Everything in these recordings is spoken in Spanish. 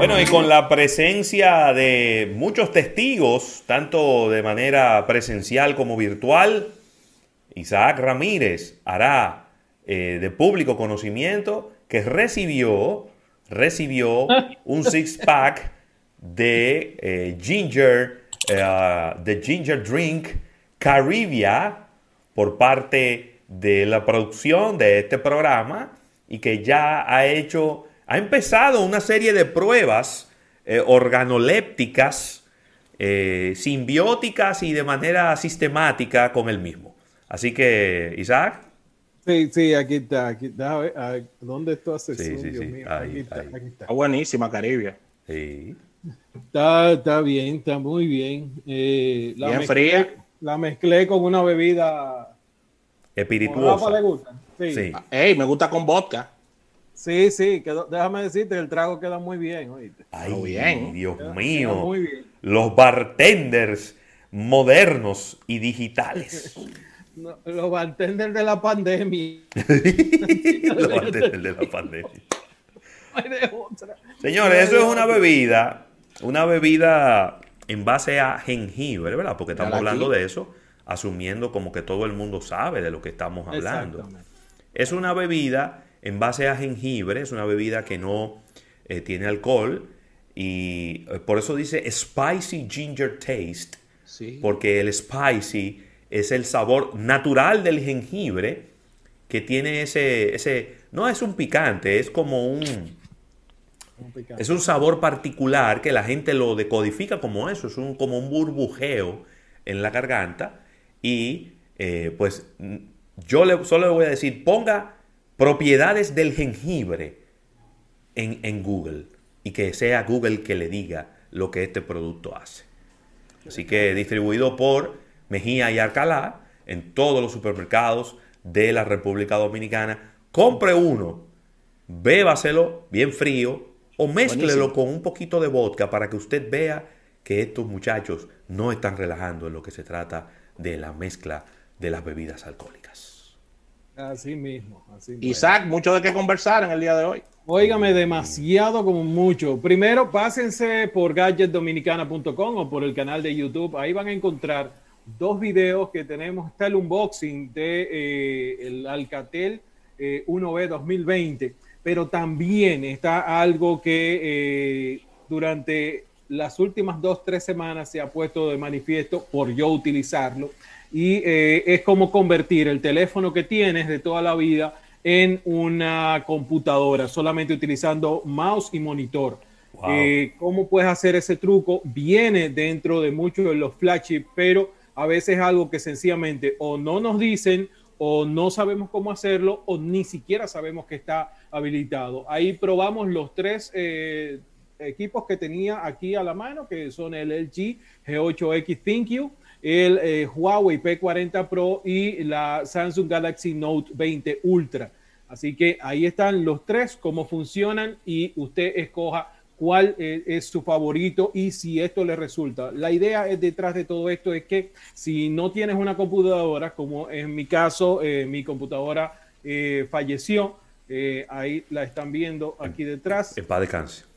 Bueno, y con la presencia de muchos testigos, tanto de manera presencial como virtual, Isaac Ramírez hará eh, de público conocimiento que recibió, recibió un six-pack de eh, ginger, eh, de ginger drink Caribia por parte de la producción de este programa y que ya ha hecho ha empezado una serie de pruebas eh, organolépticas, eh, simbióticas y de manera sistemática con el mismo. Así que, Isaac. Sí, sí, aquí está. Aquí está. ¿Dónde está ese sí, sí, sí. Ahí, está, aquí está. Está buenísima, Caribia. Sí. Está, está bien, está muy bien. Eh, la bien fría. La mezclé con una bebida espirituosa. le gusta? Sí. sí. Ey, me gusta con vodka. Sí, sí, déjame decirte, el trago queda muy bien. Ay, bien. Dios mío. Los bartenders modernos y digitales. los bartenders de la pandemia. los bartenders de la pandemia. Señores, eso es una bebida, una bebida en base a jengibre, ¿verdad? Porque estamos hablando de eso, asumiendo como que todo el mundo sabe de lo que estamos hablando. Es una bebida en base a jengibre, es una bebida que no eh, tiene alcohol y eh, por eso dice spicy ginger taste, porque el spicy es el sabor natural del jengibre que tiene ese, ese, no es un picante, es como un, es un sabor particular que la gente lo decodifica como eso, es un, como un burbujeo en la garganta y eh, pues yo le, solo le voy a decir, ponga propiedades del jengibre en, Google y que sea Google que le diga lo que este producto hace. Así que distribuido por Mejía y Arcalá en todos los supermercados de la República Dominicana. Compre uno, bébaselo bien frío o mézclelo con un poquito de vodka para que usted vea que estos muchachos no están relajando en lo que se trata de la mezcla de las bebidas alcohólicas. Así mismo, así Isaac, mucho de qué conversar en el día de hoy. Óigame, demasiado como mucho. Primero, pásense por gadgetdominicana.com o por el canal de YouTube. Ahí van a encontrar dos videos que tenemos. Está el unboxing de eh, el Alcatel 1B eh, 2020, pero también está algo que eh, durante las últimas dos, tres semanas se ha puesto de manifiesto por yo utilizarlo y eh, es como convertir el teléfono que tienes de toda la vida en una computadora, solamente utilizando mouse y monitor. Eh, ¿Cómo puedes hacer ese truco? Viene dentro de muchos de los flagships, pero a veces es algo que sencillamente o no nos dicen o no sabemos cómo hacerlo o ni siquiera sabemos que está habilitado. Ahí probamos los tres eh, equipos que tenía aquí a la mano, que son el LG G8X ThinQ, el eh, Huawei P40 Pro y la Samsung Galaxy Note 20 Ultra. Así que ahí están los tres, cómo funcionan y usted escoja cuál eh, es su favorito y si esto le resulta. La idea es detrás de todo esto es que si no tienes una computadora, como en mi caso, eh, mi computadora falleció, ahí la están viendo aquí detrás. En paz descanse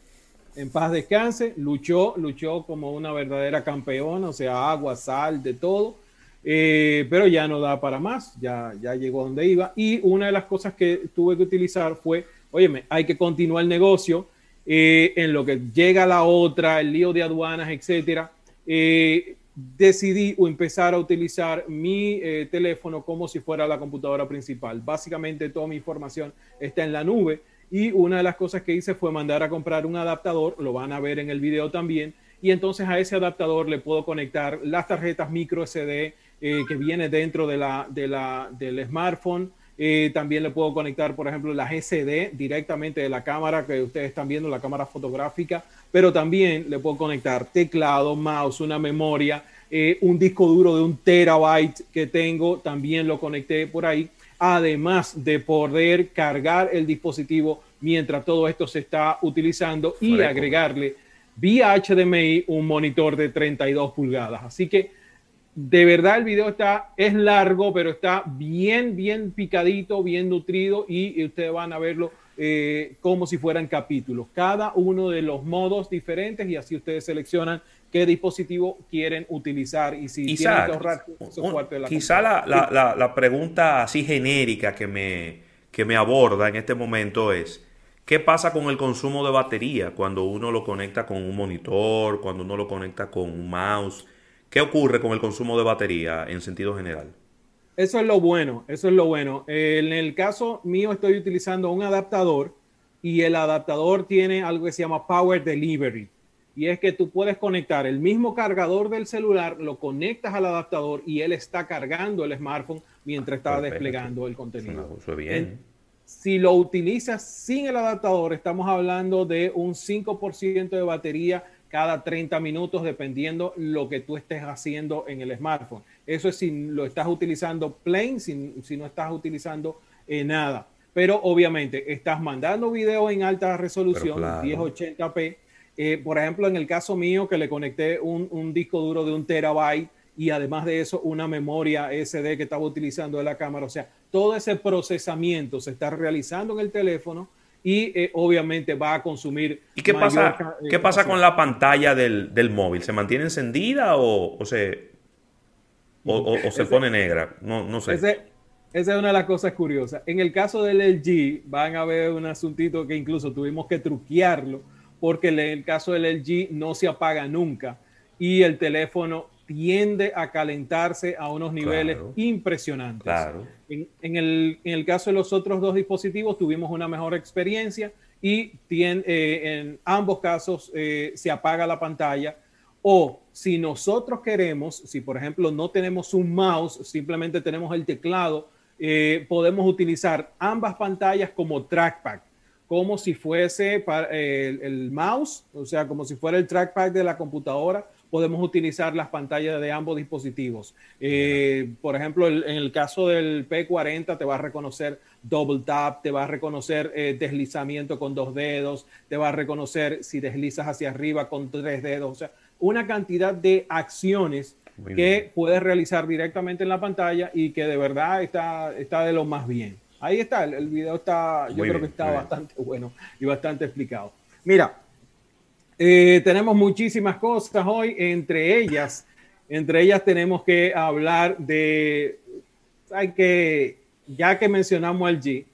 en paz descanse, luchó, luchó como una verdadera campeona, o sea, agua, sal, de todo, eh, pero ya no da para más, ya, ya llegó donde iba. Y una de las cosas que tuve que utilizar fue, óyeme, hay que continuar el negocio, eh, en lo que llega la otra, el lío de aduanas, etcétera. Eh, decidí empezar a utilizar mi teléfono como si fuera la computadora principal. Básicamente toda mi información está en la nube y una de las cosas que hice fue mandar a comprar un adaptador, lo van a ver en el video también, y entonces a ese adaptador le puedo conectar las tarjetas micro SD eh, que viene dentro de la, de la, del smartphone. Eh, también le puedo conectar, por ejemplo, las SD directamente de la cámara que ustedes están viendo, la cámara fotográfica, pero también le puedo conectar teclado, mouse, una memoria, eh, un disco duro de un terabyte que tengo, también lo conecté por ahí además de poder cargar el dispositivo mientras todo esto se está utilizando y agregarle vía HDMI un monitor de 32 pulgadas. Así que de verdad el video está, es largo, pero está bien, bien picadito, bien nutrido y, ustedes van a verlo eh, como si fueran capítulos, cada uno de los modos diferentes y así ustedes seleccionan qué dispositivo quieren utilizar y si tienen que ahorrar de la Quizá la, la, la, pregunta así genérica que me, que me aborda en este momento es, ¿qué pasa con el consumo de batería cuando uno lo conecta con un monitor, cuando uno lo conecta con un mouse? ¿Qué ocurre con el consumo de batería en sentido general? Eso es lo bueno, eso es lo bueno. En el caso mío estoy utilizando un adaptador y el adaptador tiene algo que se llama Power Delivery y es que tú puedes conectar el mismo cargador del celular, lo conectas al adaptador y él está cargando el smartphone mientras está desplegando el contenido. bien. Si lo utilizas sin el adaptador, estamos hablando de un 5% de batería cada 30 minutos, dependiendo lo que tú estés haciendo en el smartphone. Eso es si lo estás utilizando plain, si, si no estás utilizando eh, nada. Pero obviamente estás mandando video en alta resolución, 1080p, eh, por ejemplo, en el caso mío, que le conecté un, disco duro de un terabyte y además de eso una memoria SD que estaba utilizando de la cámara. O sea, todo ese procesamiento se está realizando en el teléfono y eh, obviamente va a consumir. ¿Y qué pasa, ¿qué pasa con la pantalla del, móvil? ¿Se mantiene encendida o, se, o, se pone negra? No, no sé. esa es una de las cosas curiosas. En el caso del LG, van a ver un asuntito que incluso tuvimos que truquearlo porque en el caso del LG no se apaga nunca y el teléfono tiende a calentarse a unos niveles impresionantes. En, el, caso de los otros dos dispositivos tuvimos una mejor experiencia y eh, en ambos casos eh, se apaga la pantalla. O si nosotros queremos, si por ejemplo no tenemos un mouse, simplemente tenemos el teclado, eh, podemos utilizar ambas pantallas como trackpad como si fuese para el, mouse, o sea, como si fuera el trackpad de la computadora, podemos utilizar las pantallas de ambos dispositivos. Eh, por ejemplo, en el caso del P40 te va a reconocer double tap, te va a reconocer eh, deslizamiento con dos dedos, te va a reconocer si deslizas hacia arriba con tres dedos, o sea, una cantidad de acciones que puedes realizar directamente en la pantalla y que de verdad está, está de lo más bien. Ahí está, el, video está, yo creo que está bastante bueno y bastante explicado. Mira, eh, tenemos muchísimas cosas hoy, entre ellas, entre ellas tenemos que hablar de, hay que, ya que mencionamos al G,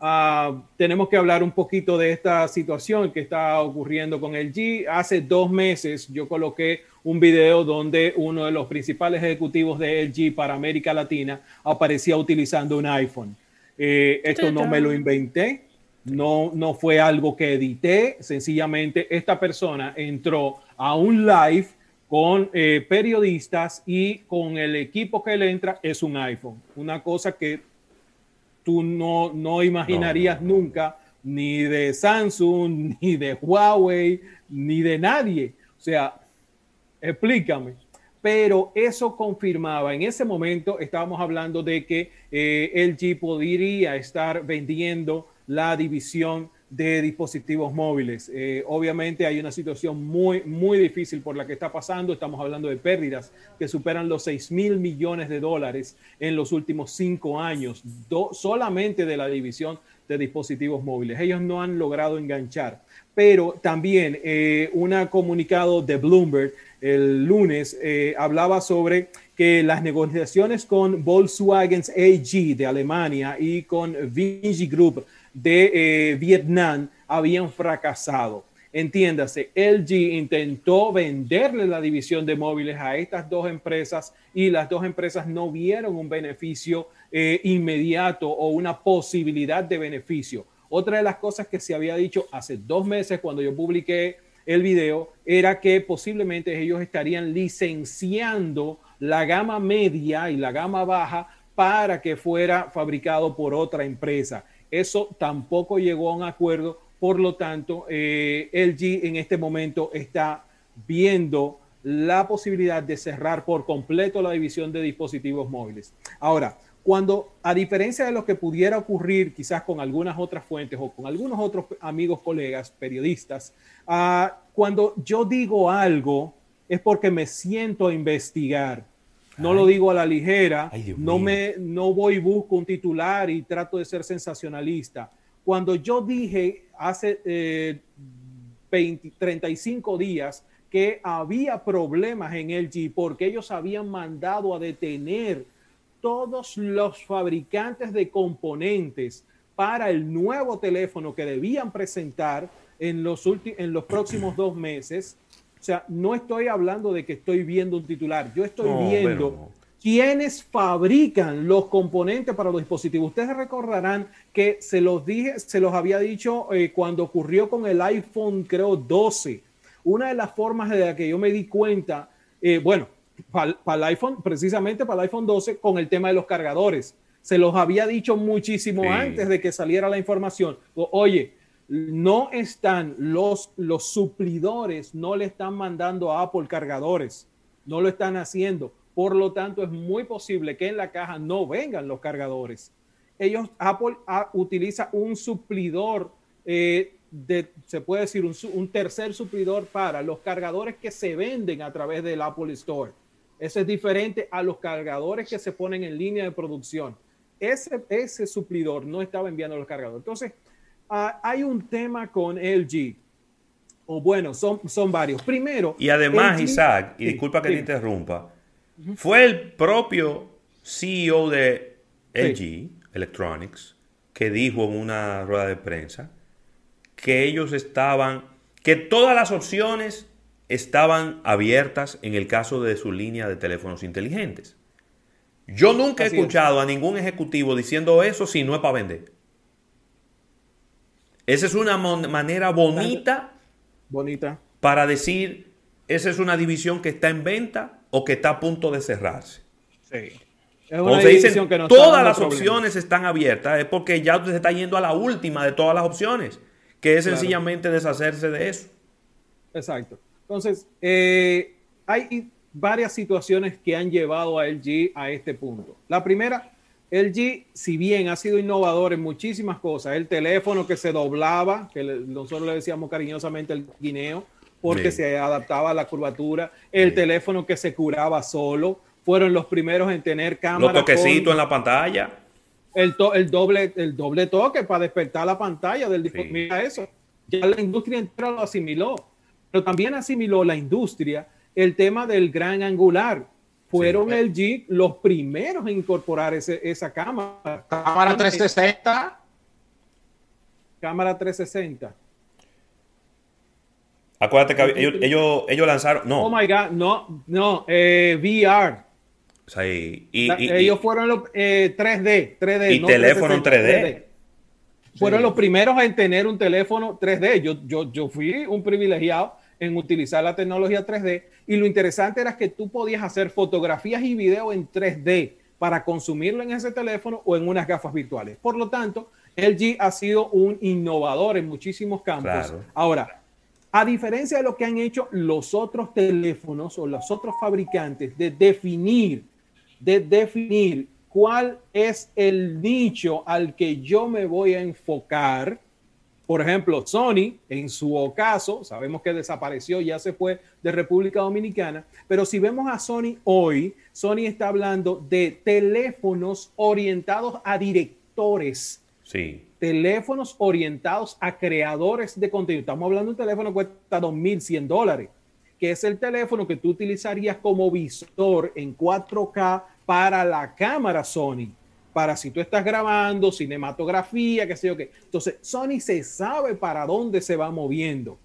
ah, tenemos que hablar un poquito de esta situación que está ocurriendo con el G. Hace dos meses yo coloqué un video donde uno de los principales ejecutivos de LG para América Latina aparecía utilizando un iPhone. Eh, esto no me lo inventé, no, no fue algo que edité, sencillamente esta persona entró a un live con eh, periodistas y con el equipo que le entra es un iPhone, una cosa que tú no, no imaginarías nunca ni de Samsung, ni de Huawei, ni de nadie. O sea, explícame pero eso confirmaba, en ese momento estábamos hablando de que eh, LG podría estar vendiendo la división de dispositivos móviles. Eh, obviamente hay una situación muy, muy difícil por la que está pasando. Estamos hablando de pérdidas que superan los 6 mil millones de dólares en los últimos cinco años, solamente de la división de dispositivos móviles. Ellos no han logrado enganchar, pero también eh, un comunicado de Bloomberg el lunes eh, hablaba sobre que las negociaciones con Volkswagen AG de Alemania y con Vinci Group de eh, Vietnam habían fracasado. Entiéndase, LG intentó venderle la división de móviles a estas dos empresas y las dos empresas no vieron un beneficio eh, inmediato o una posibilidad de beneficio. Otra de las cosas que se había dicho hace dos meses cuando yo publiqué el video era que posiblemente ellos estarían licenciando la gama media y la gama baja para que fuera fabricado por otra empresa. Eso tampoco llegó a un acuerdo, por lo tanto, eh, LG en este momento está viendo la posibilidad de cerrar por completo la división de dispositivos móviles. Ahora, cuando, a diferencia de lo que pudiera ocurrir quizás con algunas otras fuentes o con algunos otros amigos, colegas, periodistas, ah, cuando yo digo algo es porque me siento a investigar. No lo digo a la ligera, no, me, no voy y busco un titular y trato de ser sensacionalista. cuando yo dije hace 20, eh, 35 días que había problemas en LG porque ellos habían mandado a detener todos los fabricantes de componentes para el nuevo teléfono que debían presentar en los, en los próximos dos meses. O sea, no estoy hablando de que estoy viendo un titular, yo estoy viendo quiénes fabrican los componentes para los dispositivos. Ustedes recordarán que se los dije, se los había dicho eh, cuando ocurrió con el iPhone, creo, 12. Una de las formas de la que yo me di cuenta, eh, bueno, para el iPhone, precisamente para el iPhone 12, con el tema de los cargadores. Se los había dicho muchísimo antes de que saliera la información. Oye, no están los, los suplidores, no le están mandando a Apple cargadores, no lo están haciendo por lo tanto, es muy posible que en la caja no vengan los cargadores. Ellos, Apple utiliza un suplidor, eh, de, se puede decir un, tercer suplidor para los cargadores que se venden a través del Apple Store. Eso es diferente a los cargadores que se ponen en línea de producción. Ese, ese suplidor no estaba enviando los cargadores. Entonces, ah, hay un tema con LG. O bueno, son, son varios. Primero. Y además, Isaac, y disculpa que te interrumpa, fue el propio CEO de LG Electronics que dijo en una rueda de prensa que ellos estaban, que todas las opciones estaban abiertas en el caso de su línea de teléfonos inteligentes. Yo nunca he escuchado a ningún ejecutivo diciendo eso si no es para vender. Esa es una manera bonita, bonita para decir, esa es una división que está en venta o que está a punto de cerrarse. Sí. Cuando se dicen que todas las opciones están abiertas, es porque ya usted se está yendo a la última de todas las opciones, que es sencillamente deshacerse de eso. Exacto. Entonces, eh, hay varias situaciones que han llevado a LG a este punto. La primera, LG, si bien ha sido innovador en muchísimas cosas, el teléfono que se doblaba, que nosotros le decíamos cariñosamente el guineo, porque se adaptaba a la curvatura, el teléfono que se curaba solo, fueron los primeros en tener cámara. Los toquecitos en la pantalla. El, el, doble, el doble toque para despertar la pantalla del dispositivo. Mira eso. Ya la industria entera lo asimiló. Pero también asimiló la industria el tema del gran angular. Fueron el G los primeros en incorporar ese, esa cámara. Cámara 360. Cámara 360. Acuérdate que ellos, ellos, lanzaron. No. Oh my God, no, no, eh, VR. O sea, y, ellos fueron los 3D, eh, 3D. Y teléfono 3D. Fueron los primeros en tener un teléfono 3D. Yo, yo, yo fui un privilegiado en utilizar la tecnología 3D. Y lo interesante era que tú podías hacer fotografías y videos en 3D para consumirlo en ese teléfono o en unas gafas virtuales. Por lo tanto, LG ha sido un innovador en muchísimos campos. Ahora, a diferencia de lo que han hecho los otros teléfonos o los otros fabricantes de definir, de definir cuál es el nicho al que yo me voy a enfocar. Por ejemplo, Sony, en su caso, sabemos que desapareció, ya se fue de República Dominicana, pero si vemos a Sony hoy, Sony está hablando de teléfonos orientados a directores. Sí teléfonos orientados a creadores de contenido. Estamos hablando de un teléfono que cuesta 2.100 dólares, que es el teléfono que tú utilizarías como visor en 4K para la cámara Sony, para si tú estás grabando cinematografía, qué sé yo qué. Entonces, Sony se sabe para dónde se va moviendo.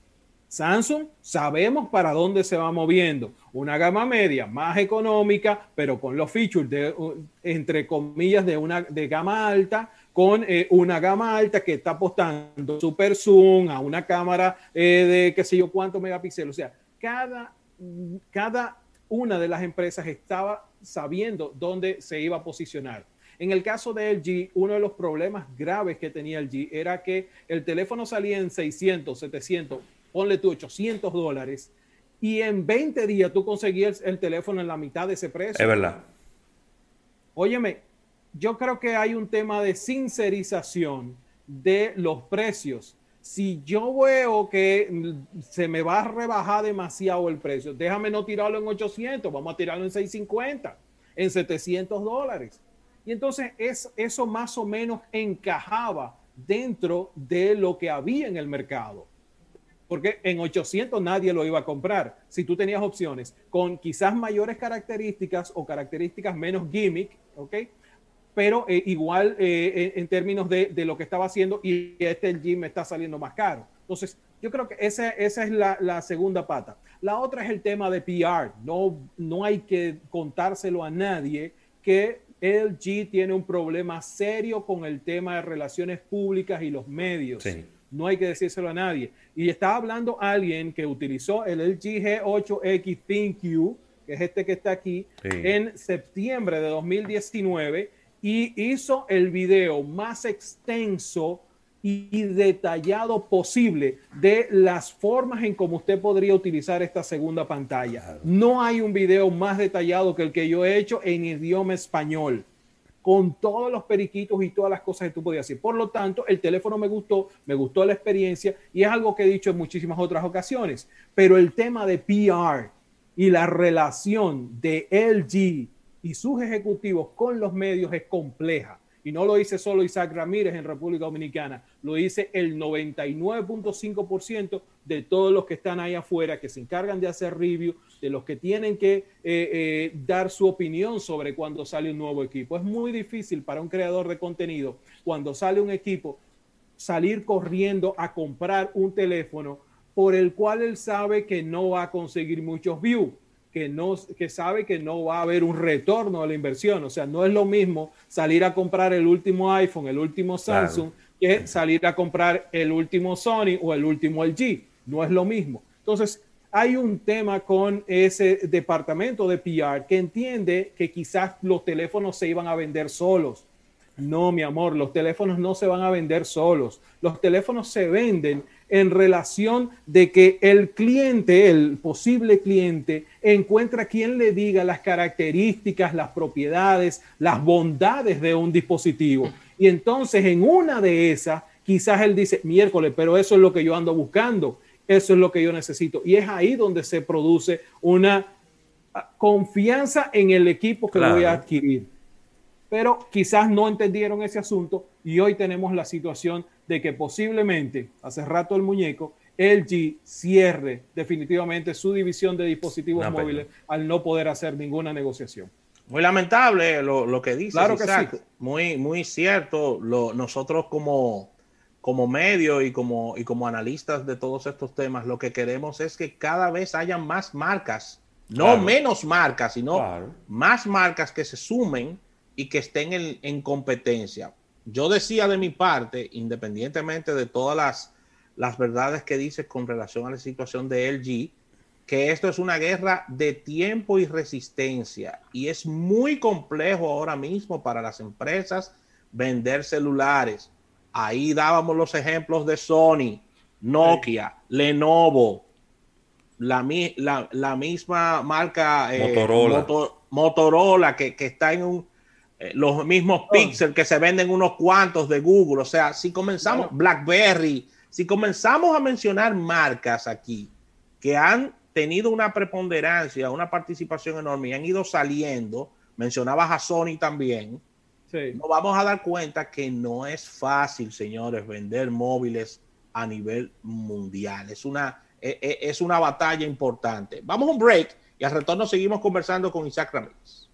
Samsung sabemos para dónde se va moviendo. Una gama media más económica, pero con los features de, entre comillas, de una de gama alta, con eh, una gama alta que está apostando super zoom a una cámara eh, de qué sé yo cuántos megapíxeles. O sea, cada, cada una de las empresas estaba sabiendo dónde se iba a posicionar. En el caso de LG, uno de los problemas graves que tenía LG era que el teléfono salía en 600, 700, ponle tú 800 dólares y en 20 días tú conseguías el teléfono en la mitad de ese precio. Es verdad. Óyeme, yo creo que hay un tema de sincerización de los precios. Si yo veo que se me va a rebajar demasiado el precio, déjame no tirarlo en 800, vamos a tirarlo en 650, en 700 dólares. Y entonces es, eso más o menos encajaba dentro de lo que había en el mercado. Porque en 800 nadie lo iba a comprar. Si tú tenías opciones con quizás mayores características o características menos gimmick, ¿ok? Pero eh, igual eh, en términos de, de, lo que estaba haciendo y este el me está saliendo más caro. Entonces, yo creo que esa, esa es la, la, segunda pata. La otra es el tema de PR. No, no hay que contárselo a nadie que LG tiene un problema serio con el tema de relaciones públicas y los medios. No hay que decírselo a nadie. Y está hablando alguien que utilizó el LG G8X ThinQ, que es este que está aquí, en septiembre de 2019 y hizo el video más extenso y detallado posible de las formas en cómo usted podría utilizar esta segunda pantalla. No hay un video más detallado que el que yo he hecho en idioma español, con todos los periquitos y todas las cosas que tú podías hacer. Por lo tanto, el teléfono me gustó, me gustó la experiencia y es algo que he dicho en muchísimas otras ocasiones. Pero el tema de PR y la relación de LG y sus ejecutivos con los medios es compleja y no lo dice solo Isaac Ramírez en República Dominicana, lo dice el 99.5% de todos los que están ahí afuera, que se encargan de hacer review, de los que tienen que eh, eh, dar su opinión sobre cuando sale un nuevo equipo. Es muy difícil para un creador de contenido, cuando sale un equipo, salir corriendo a comprar un teléfono por el cual él sabe que no va a conseguir muchos views que, no, que sabe que no va a haber un retorno a la inversión. O sea, no es lo mismo salir a comprar el último iPhone, el último Samsung, que salir a comprar el último Sony o el último LG. No es lo mismo. Entonces, hay un tema con ese departamento de PR que entiende que quizás los teléfonos se iban a vender solos. No, mi amor, los teléfonos no se van a vender solos. Los teléfonos se venden en relación de que el cliente, el posible cliente, encuentra quien le diga las características, las propiedades, las bondades de un dispositivo. Y entonces en una de esas, quizás él dice, miércoles, pero eso es lo que yo ando buscando, eso es lo que yo necesito. Y es ahí donde se produce una ah, confianza en el equipo que voy a adquirir. Pero quizás no entendieron ese asunto y hoy tenemos la situación de que posiblemente, hace rato el muñeco, LG cierre definitivamente su división de dispositivos móviles al no poder hacer ninguna negociación. Muy lamentable lo, que dice. Claro que sí. Muy, muy cierto. nosotros como, como medio y como, y como analistas de todos estos temas, lo que queremos es que cada vez haya más marcas, no menos marcas, sino más marcas que se sumen y que estén en, en competencia. Yo decía de mi parte, independientemente de todas las, las verdades que dice con relación a la situación de LG, que esto es una guerra de tiempo y resistencia y es muy complejo ahora mismo para las empresas vender celulares. Ahí dábamos los ejemplos de Sony, Nokia, Lenovo, la, la, misma marca eh, Motorola, Motorola que, que, está en un, eh, los mismos oh. que se venden unos cuantos de Google. O sea, si comenzamos, BlackBerry, si comenzamos a mencionar marcas aquí que han tenido una preponderancia, una participación enorme y han ido saliendo, mencionabas a Sony también, nos vamos a dar cuenta que no es fácil, señores, vender móviles a nivel mundial. Es una, e, e, es una batalla importante. Vamos a un break y al retorno seguimos conversando con Isaac Ramírez.